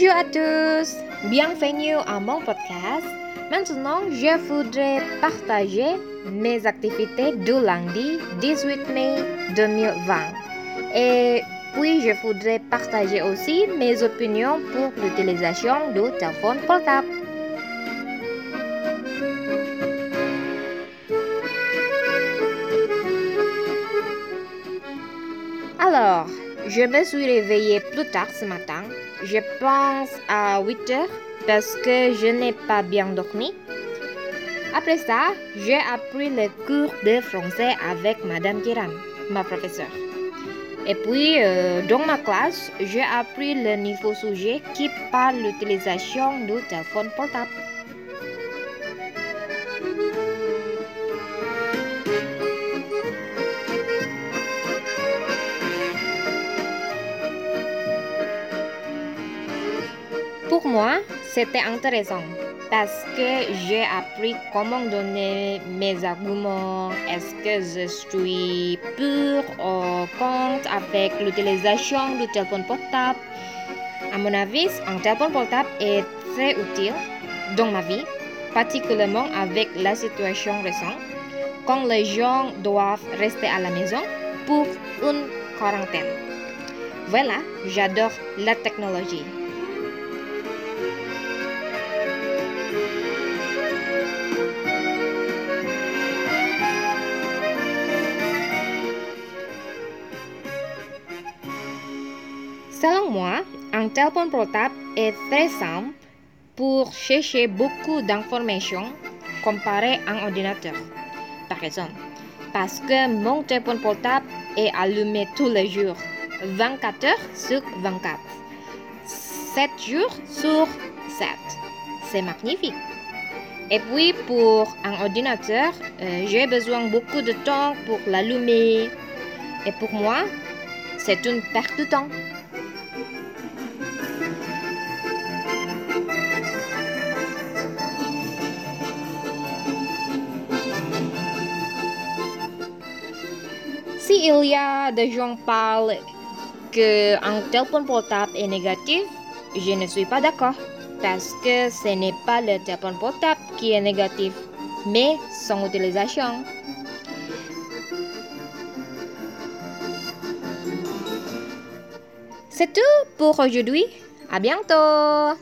Bienvenue à mon podcast. Maintenant, je voudrais partager mes activités du lundi 18 mai 2020. Et puis, je voudrais partager aussi mes opinions pour l'utilisation du téléphone portable. Alors, je me suis réveillée plus tard ce matin. Je pense à 8 heures parce que je n'ai pas bien dormi. Après ça, j'ai appris le cours de français avec Madame Kiran, ma professeure. Et puis, euh, dans ma classe, j'ai appris le nouveau sujet qui parle l'utilisation du téléphone portable. Pour moi, c'était intéressant parce que j'ai appris comment donner mes arguments. Est-ce que je suis pour ou contre avec l'utilisation du téléphone portable? À mon avis, un téléphone portable est très utile dans ma vie, particulièrement avec la situation récente, quand les gens doivent rester à la maison pour une quarantaine. Voilà, j'adore la technologie. Selon moi, un téléphone portable est très simple pour chercher beaucoup d'informations comparé à un ordinateur. Par exemple, parce que mon téléphone portable est allumé tous les jours, 24 heures sur 24, 7 jours sur 7. C'est magnifique. Et puis pour un ordinateur, euh, j'ai besoin beaucoup de temps pour l'allumer. Et pour moi, c'est une perte de temps. Si il y a des gens qui parlent qu'un téléphone portable est négatif, je ne suis pas d'accord. Parce que ce n'est pas le téléphone portable qui est négatif, mais son utilisation. C'est tout pour aujourd'hui. À bientôt!